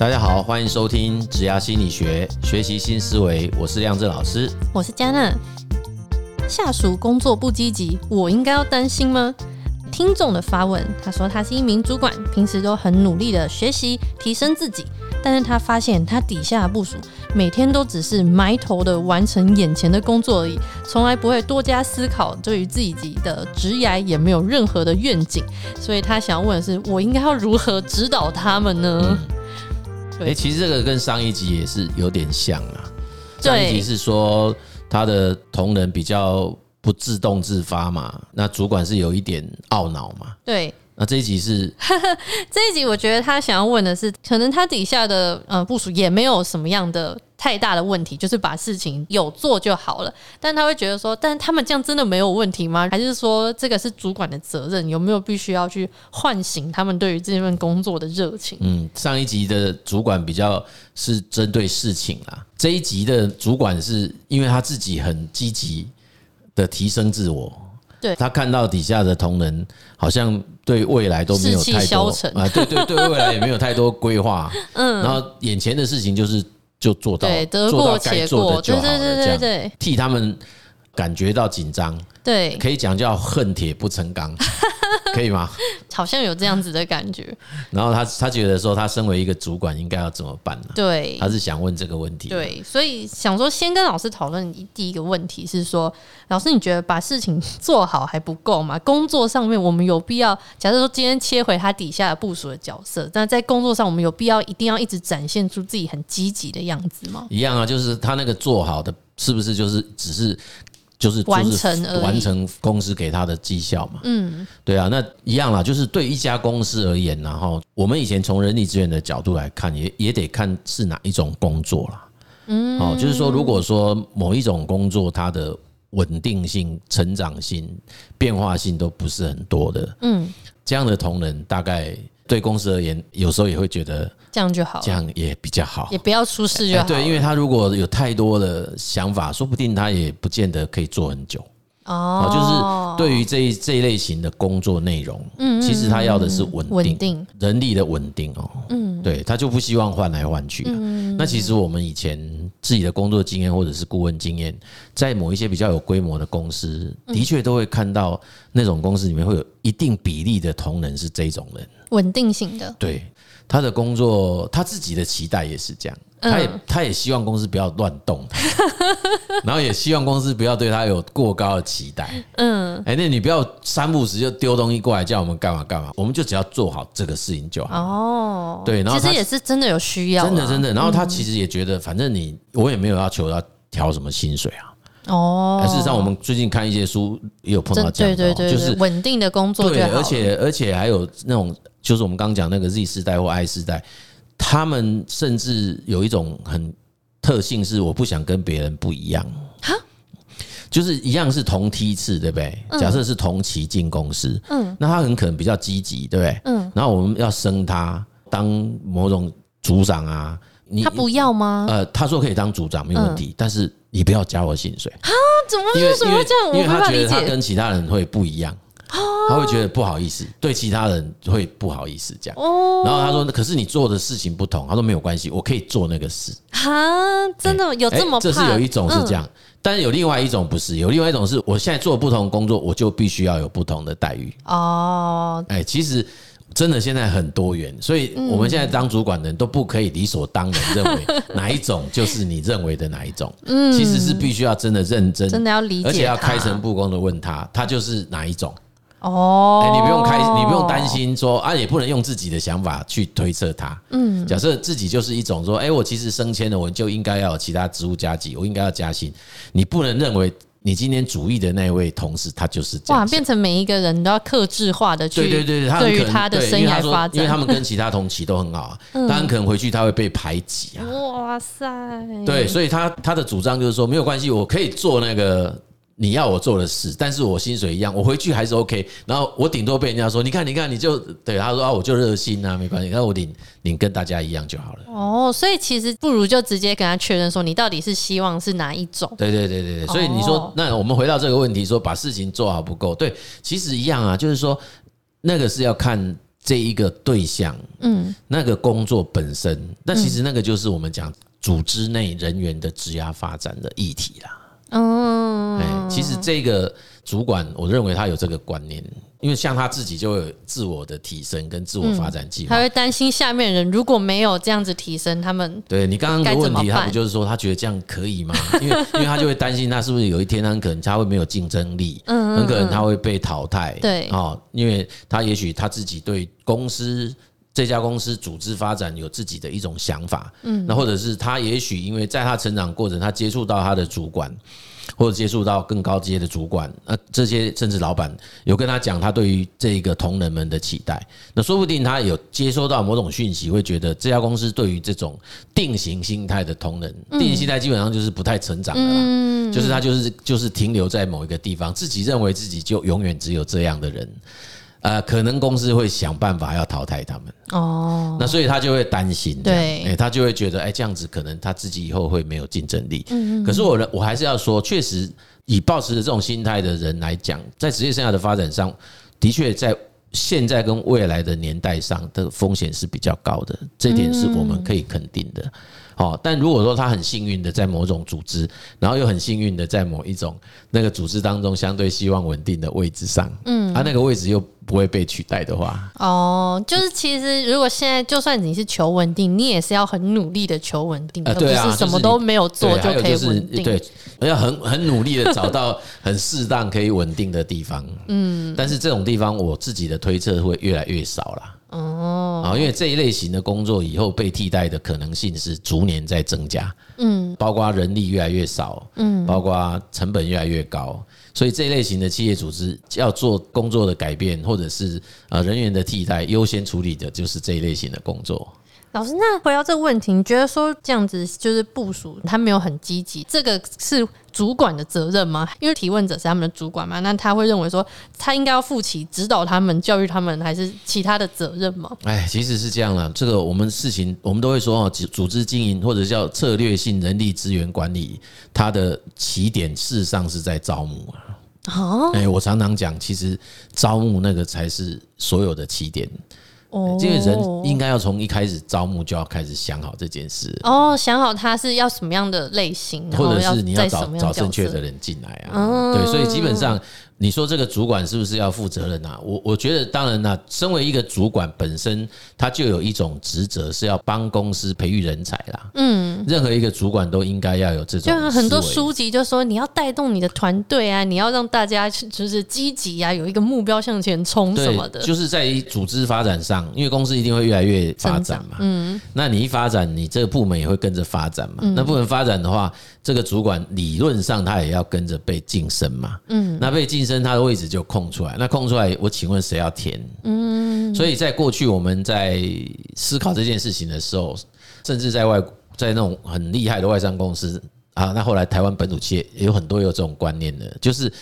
大家好，欢迎收听职涯心理学，学习新思维。我是亮正老师，我是嘉娜。下属工作不积极，我应该要担心吗？听众的发问，他说他是一名主管，平时都很努力的学习提升自己，但是他发现他底下的部署每天都只是埋头的完成眼前的工作而已，从来不会多加思考，对于自己的职涯也没有任何的愿景，所以他想要问的是，我应该要如何指导他们呢？嗯 哎、欸，其实这个跟上一集也是有点像啊。上一集是说他的同仁比较不自动自发嘛，那主管是有一点懊恼嘛。对。那这一集是 这一集，我觉得他想要问的是，可能他底下的呃部署也没有什么样的太大的问题，就是把事情有做就好了。但他会觉得说，但他们这样真的没有问题吗？还是说这个是主管的责任？有没有必须要去唤醒他们对于这份工作的热情？嗯，上一集的主管比较是针对事情啦，这一集的主管是因为他自己很积极的提升自我。对，他看到底下的同仁好像对未来都没有太多啊，对对对，未来也没有太多规划，嗯，然后眼前的事情就是就做到，得过且过。就好了，对对对，替他们感觉到紧张，对，可以讲叫恨铁不成钢。可以吗？好像有这样子的感觉。然后他他觉得说，他身为一个主管，应该要怎么办呢？对，他是想问这个问题。对，所以想说先跟老师讨论第一个问题是说，老师你觉得把事情做好还不够吗？工作上面我们有必要，假设说今天切回他底下的部署的角色，但在工作上我们有必要一定要一直展现出自己很积极的样子吗？一样啊，就是他那个做好的，是不是就是只是？就是完成完成公司给他的绩效嘛，嗯，对啊，那一样啦，就是对一家公司而言，然后我们以前从人力资源的角度来看，也也得看是哪一种工作啦，嗯，哦，就是说，如果说某一种工作它的稳定性、成长性、变化性都不是很多的，嗯，这样的同仁大概。对公司而言，有时候也会觉得这样就好，这样也比较好，也不要出事就好。对，因为他如果有太多的想法，说不定他也不见得可以做很久。哦，就是对于这一这一类型的工作内容，嗯，其实他要的是稳定，稳定人力的稳定哦。嗯，对，他就不希望换来换去。嗯，那其实我们以前自己的工作经验或者是顾问经验，在某一些比较有规模的公司，的确都会看到那种公司里面会有一定比例的同仁是这种人，稳定性的。对，他的工作，他自己的期待也是这样。他也他也希望公司不要乱动，然后也希望公司不要对他有过高的期待。嗯，哎，那你不要三不五时就丢东西过来叫我们干嘛干嘛，我们就只要做好这个事情就好。哦，对，然后其实也是真的有需要，真的真的。然后他其实也觉得，反正你我也没有要求要调什么薪水啊。哦，事实上我们最近看一些书也有碰到这样的，就是稳定的工作，对，而且而且还有那种就是我们刚刚讲那个 Z 世代或 I 世代。他们甚至有一种很特性，是我不想跟别人不一样。哈，就是一样是同梯次，对不对？假设是同期进公司，嗯，那他很可能比较积极，对不对？嗯，然后我们要升他当某种组长啊，你他不要吗？呃，他说可以当组长没有问题，但是你不要加我薪水啊？怎么为什么会这样？因为他觉得他跟其他人会不一样。他会觉得不好意思，对其他人会不好意思这样。然后他说：“可是你做的事情不同。”他说：“没有关系，我可以做那个事。”哈，真的有这么怕？这是有一种是这样，但是有另外一种不是，有另外一种是我现在做不同工作，我就必须要有不同的待遇。哦，哎，其实真的现在很多元，所以我们现在当主管的人都不可以理所当然认为 哪一种就是你认为的哪一种。嗯，其实是必须要真的认真，真的要理解，而且要开诚布公的问他，他就是哪一种。哦，你不用开，你不用担心说啊，也不能用自己的想法去推测他。嗯，假设自己就是一种说，哎，我其实升迁了，我就应该要有其他职务加级，我应该要加薪。你不能认为你今天主义的那位同事他就是这样，哇，变成每一个人都要克制化的去对对对，对于他的生涯发展，因为他们跟其他同期都很好啊，当然可能回去他会被排挤啊。哇塞，对，所以他他的主张就是说，没有关系，我可以做那个。你要我做的事，但是我薪水一样，我回去还是 OK。然后我顶多被人家说，你看，你看，你就对他说啊，我就热心啊，没关系。那我领领跟大家一样就好了。哦，所以其实不如就直接跟他确认说，你到底是希望是哪一种？对对对对对。所以你说，那我们回到这个问题，说把事情做好不够？对，其实一样啊，就是说那个是要看这一个对象，嗯，那个工作本身，那其实那个就是我们讲组织内人员的职涯发展的议题啦。哦，哎，其实这个主管，我认为他有这个观念，因为像他自己就有自我的提升跟自我发展计划，他会担心下面人如果没有这样子提升，他们对你刚刚的问题，他不就是说他觉得这样可以吗？因为因为他就会担心他是不是有一天他很可能他会没有竞争力，嗯，很可能他会被淘汰，对，哦，因为他也许他自己对公司。这家公司组织发展有自己的一种想法，嗯，那或者是他也许因为在他成长过程，他接触到他的主管，或者接触到更高阶的主管，那这些甚至老板有跟他讲他对于这个同仁们的期待，那说不定他有接收到某种讯息，会觉得这家公司对于这种定型心态的同仁，定型心态基本上就是不太成长的啦，就是他就是就是停留在某一个地方，自己认为自己就永远只有这样的人。呃，可能公司会想办法要淘汰他们哦，那所以他就会担心，对，哎，他就会觉得，哎，这样子可能他自己以后会没有竞争力。嗯，可是我我还是要说，确实以抱持着这种心态的人来讲，在职业生涯的发展上，的确在现在跟未来的年代上的风险是比较高的，这点是我们可以肯定的。哦，但如果说他很幸运的在某种组织，然后又很幸运的在某一种那个组织当中相对希望稳定的位置上，嗯，他那个位置又不会被取代的话，哦，就是其实如果现在就算你是求稳定，你也是要很努力的求稳定，而不是什么都没有做就可以稳定，对，要很很努力的找到很适当可以稳定的地方，嗯，但是这种地方我自己的推测会越来越少了。因为这一类型的工作以后被替代的可能性是逐年在增加，嗯，包括人力越来越少，嗯，包括成本越来越高，所以这一类型的企业组织要做工作的改变，或者是呃人员的替代，优先处理的就是这一类型的工作。老师，那回到这个问题，你觉得说这样子就是部署他没有很积极，这个是主管的责任吗？因为提问者是他们的主管嘛，那他会认为说他应该要负起指导他们、教育他们，还是其他的责任吗？哎，其实是这样啦。这个我们事情我们都会说哦，组织经营或者叫策略性人力资源管理，它的起点事实上是在招募啊。哦，哎，我常常讲，其实招募那个才是所有的起点。哦，因为人应该要从一开始招募就要开始想好这件事哦，想好他是要什么样的类型，或者是你要找找正确的人进来啊。对，所以基本上。你说这个主管是不是要负责任啊？我我觉得当然啦，身为一个主管本身，他就有一种职责是要帮公司培育人才啦。嗯，任何一个主管都应该要有这种。就很多书籍就说你要带动你的团队啊，你要让大家就是积极啊，有一个目标向前冲什么的。就是在于组织发展上，因为公司一定会越来越发展嘛。嗯，那你一发展，你这个部门也会跟着发展嘛。那部门发展的话，这个主管理论上他也要跟着被晋升嘛。嗯，那被晋升。他的位置就空出来，那空出来，我请问谁要填？嗯，所以在过去我们在思考这件事情的时候，甚至在外在那种很厉害的外商公司啊，那后来台湾本土企业也有很多有这种观念的，就是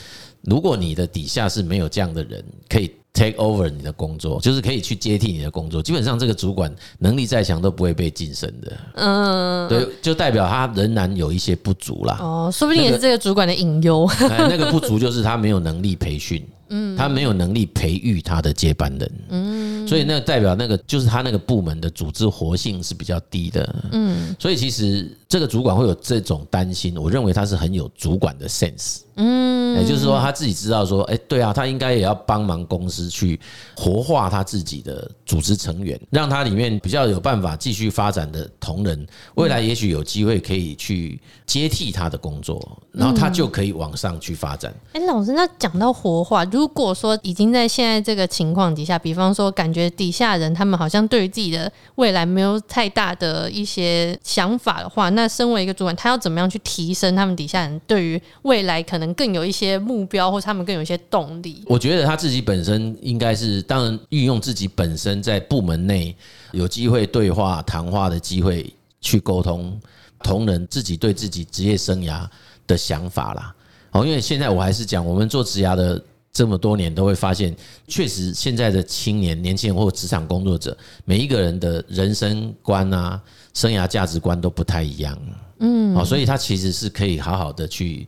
如果你的底下是没有这样的人可以。take over 你的工作，就是可以去接替你的工作。基本上，这个主管能力再强都不会被晋升的。嗯，对，就代表他仍然有一些不足啦。哦，说不定也是这个主管的隐忧。哎，那个不足就是他没有能力培训。嗯，他没有能力培育他的接班人。嗯，所以那代表那个就是他那个部门的组织活性是比较低的。嗯，所以其实这个主管会有这种担心，我认为他是很有主管的 sense。嗯，也就是说他自己知道说，哎，对啊，他应该也要帮忙公司去活化他自己的组织成员，让他里面比较有办法继续发展的同仁，未来也许有机会可以去接替他的工作，然后他就可以往上去发展。哎，老师，那讲到活化，如果说已经在现在这个情况底下，比方说感觉底下人他们好像对于自己的未来没有太大的一些想法的话，那身为一个主管，他要怎么样去提升他们底下人对于未来可能？更有一些目标，或者他们更有一些动力。我觉得他自己本身应该是，当然运用自己本身在部门内有机会对话、谈话的机会去沟通同仁自己对自己职业生涯的想法啦。哦，因为现在我还是讲，我们做职涯的这么多年，都会发现，确实现在的青年、年轻人或职场工作者，每一个人的人生观啊、生涯价值观都不太一样。嗯，哦，所以他其实是可以好好的去。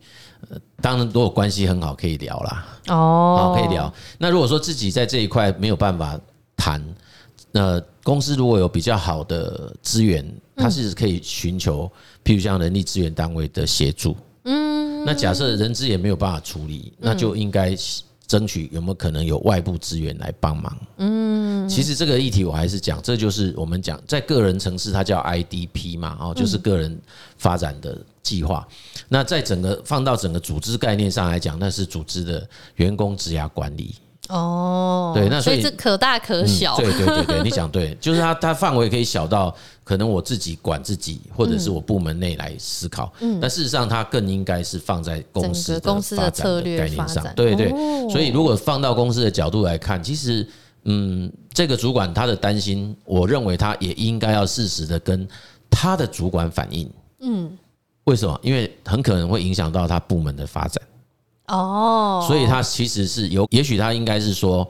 当然，如果关系很好，可以聊啦。哦，可以聊。那如果说自己在这一块没有办法谈，那公司如果有比较好的资源，它是可以寻求，譬如像人力资源单位的协助。嗯，那假设人资也没有办法处理，那就应该争取有没有可能有外部资源来帮忙。嗯，其实这个议题我还是讲，这就是我们讲在个人城市，它叫 IDP 嘛，哦，就是个人发展的计划。那在整个放到整个组织概念上来讲，那是组织的员工职涯管理。哦，对，那所以这可大可小。对对对对，你讲对，就是它它范围可以小到可能我自己管自己，或者是我部门内来思考。嗯，但事实上它更应该是放在公司的公司的策略概念上。对对，所以如果放到公司的角度来看，其实嗯，这个主管他的担心，我认为他也应该要适时的跟他的主管反映。嗯，为什么？因为很可能会影响到他部门的发展。哦，所以他其实是有，也许他应该是说，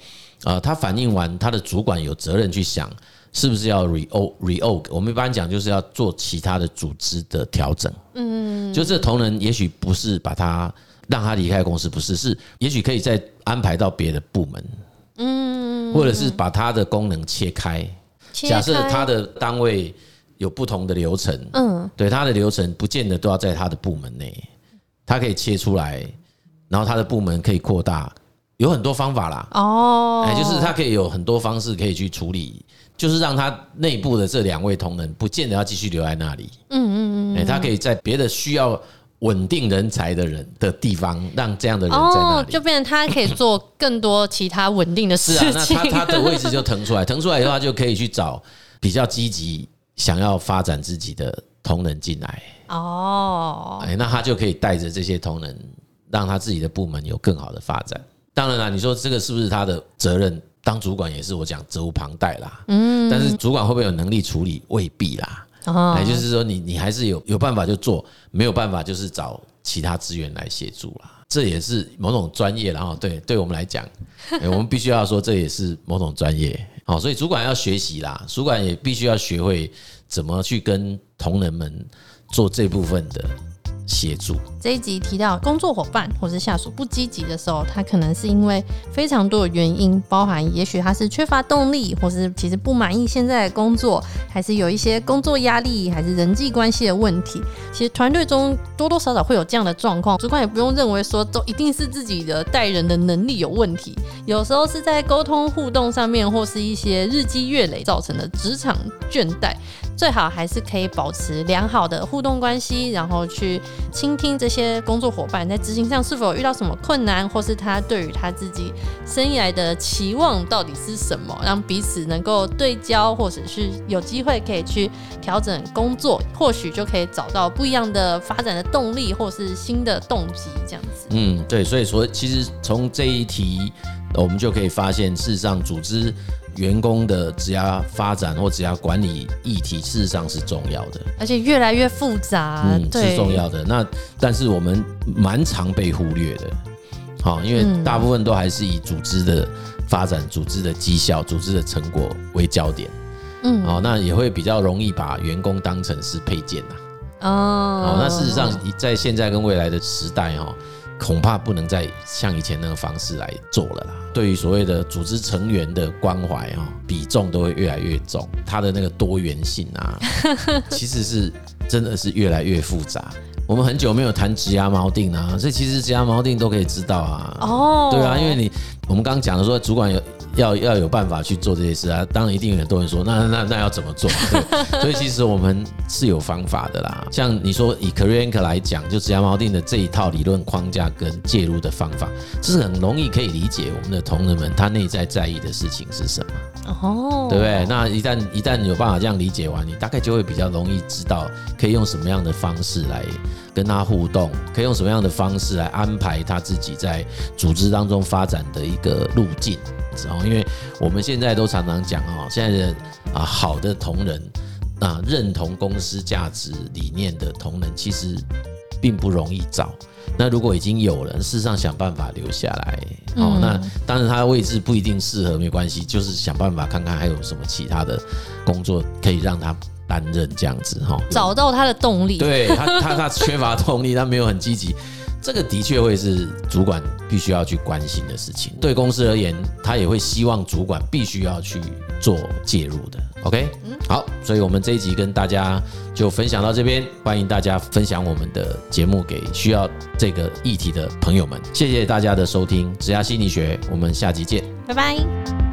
呃，他反映完，他的主管有责任去想，是不是要 reorg reorg。我们一般讲就是要做其他的组织的调整。嗯，就这同仁也许不是把他让他离开公司，不是，是也许可以再安排到别的部门。嗯，或者是把他的功能切开。假设他的单位有不同的流程，嗯，对，他的流程不见得都要在他的部门内，他可以切出来。然后他的部门可以扩大，有很多方法啦。哦，哎，就是他可以有很多方式可以去处理，就是让他内部的这两位同仁不见得要继续留在那里。嗯嗯嗯，哎，他可以在别的需要稳定人才的人的地方，让这样的人在那里，就变成他可以做更多其他稳定的事情。是啊，那他他的位置就腾出来，腾出来的话就可以去找比较积极想要发展自己的同仁进来。哦，哎，那他就可以带着这些同仁。让他自己的部门有更好的发展。当然了，你说这个是不是他的责任？当主管也是我讲责无旁贷啦。嗯，但是主管会不会有能力处理？未必啦。哦，也就是说，你你还是有有办法就做，没有办法就是找其他资源来协助啦。这也是某种专业，然后对对我们来讲，我们必须要说这也是某种专业。好，所以主管要学习啦，主管也必须要学会怎么去跟同仁们做这部分的。协助这一集提到工作伙伴或是下属不积极的时候，他可能是因为非常多的原因，包含也许他是缺乏动力，或是其实不满意现在的工作，还是有一些工作压力，还是人际关系的问题。其实团队中多多少少会有这样的状况，主管也不用认为说都一定是自己的待人的能力有问题，有时候是在沟通互动上面，或是一些日积月累造成的职场倦怠。最好还是可以保持良好的互动关系，然后去倾听这些工作伙伴在执行上是否遇到什么困难，或是他对于他自己生涯的期望到底是什么，让彼此能够对焦，或者是有机会可以去调整工作，或许就可以找到不一样的发展的动力，或是新的动机这样子。嗯，对，所以说其实从这一题，我们就可以发现，事实上组织。员工的职涯发展或职涯管理议题，事实上是重要的，而且越来越复杂，嗯，是重要的。那但是我们蛮常被忽略的，好，因为大部分都还是以组织的发展、组织的绩效、组织的成果为焦点，嗯，好，那也会比较容易把员工当成是配件呐，哦，好，那事实上在现在跟未来的时代，哈。恐怕不能再像以前那个方式来做了啦。对于所谓的组织成员的关怀啊，比重都会越来越重。它的那个多元性啊，其实是真的是越来越复杂。我们很久没有谈职涯锚定啊，所以其实职涯锚定都可以知道啊。哦，对啊，因为你我们刚刚讲的说，主管有。要要有办法去做这些事啊！当然一定有很多人说，那那那要怎么做？对，所以其实我们是有方法的啦。像你说以 CareerAnchor 来讲，就职涯锚定的这一套理论框架跟介入的方法，这是很容易可以理解我们的同仁们他内在在意的事情是什么。哦，对不对？那一旦一旦有办法这样理解完，你大概就会比较容易知道可以用什么样的方式来跟他互动，可以用什么样的方式来安排他自己在组织当中发展的一个路径。哦，因为我们现在都常常讲哦，现在的啊好的同仁啊，认同公司价值理念的同仁，其实并不容易找。那如果已经有了，事实上想办法留下来。哦，那当然他的位置不一定适合，没关系，就是想办法看看还有什么其他的工作可以让他担任这样子哈。找到他的动力，对他他他缺乏动力，他没有很积极。这个的确会是主管必须要去关心的事情。对公司而言，他也会希望主管必须要去做介入的。OK，好，所以我们这一集跟大家就分享到这边，欢迎大家分享我们的节目给需要这个议题的朋友们。谢谢大家的收听，职涯心理学，我们下集见，拜拜。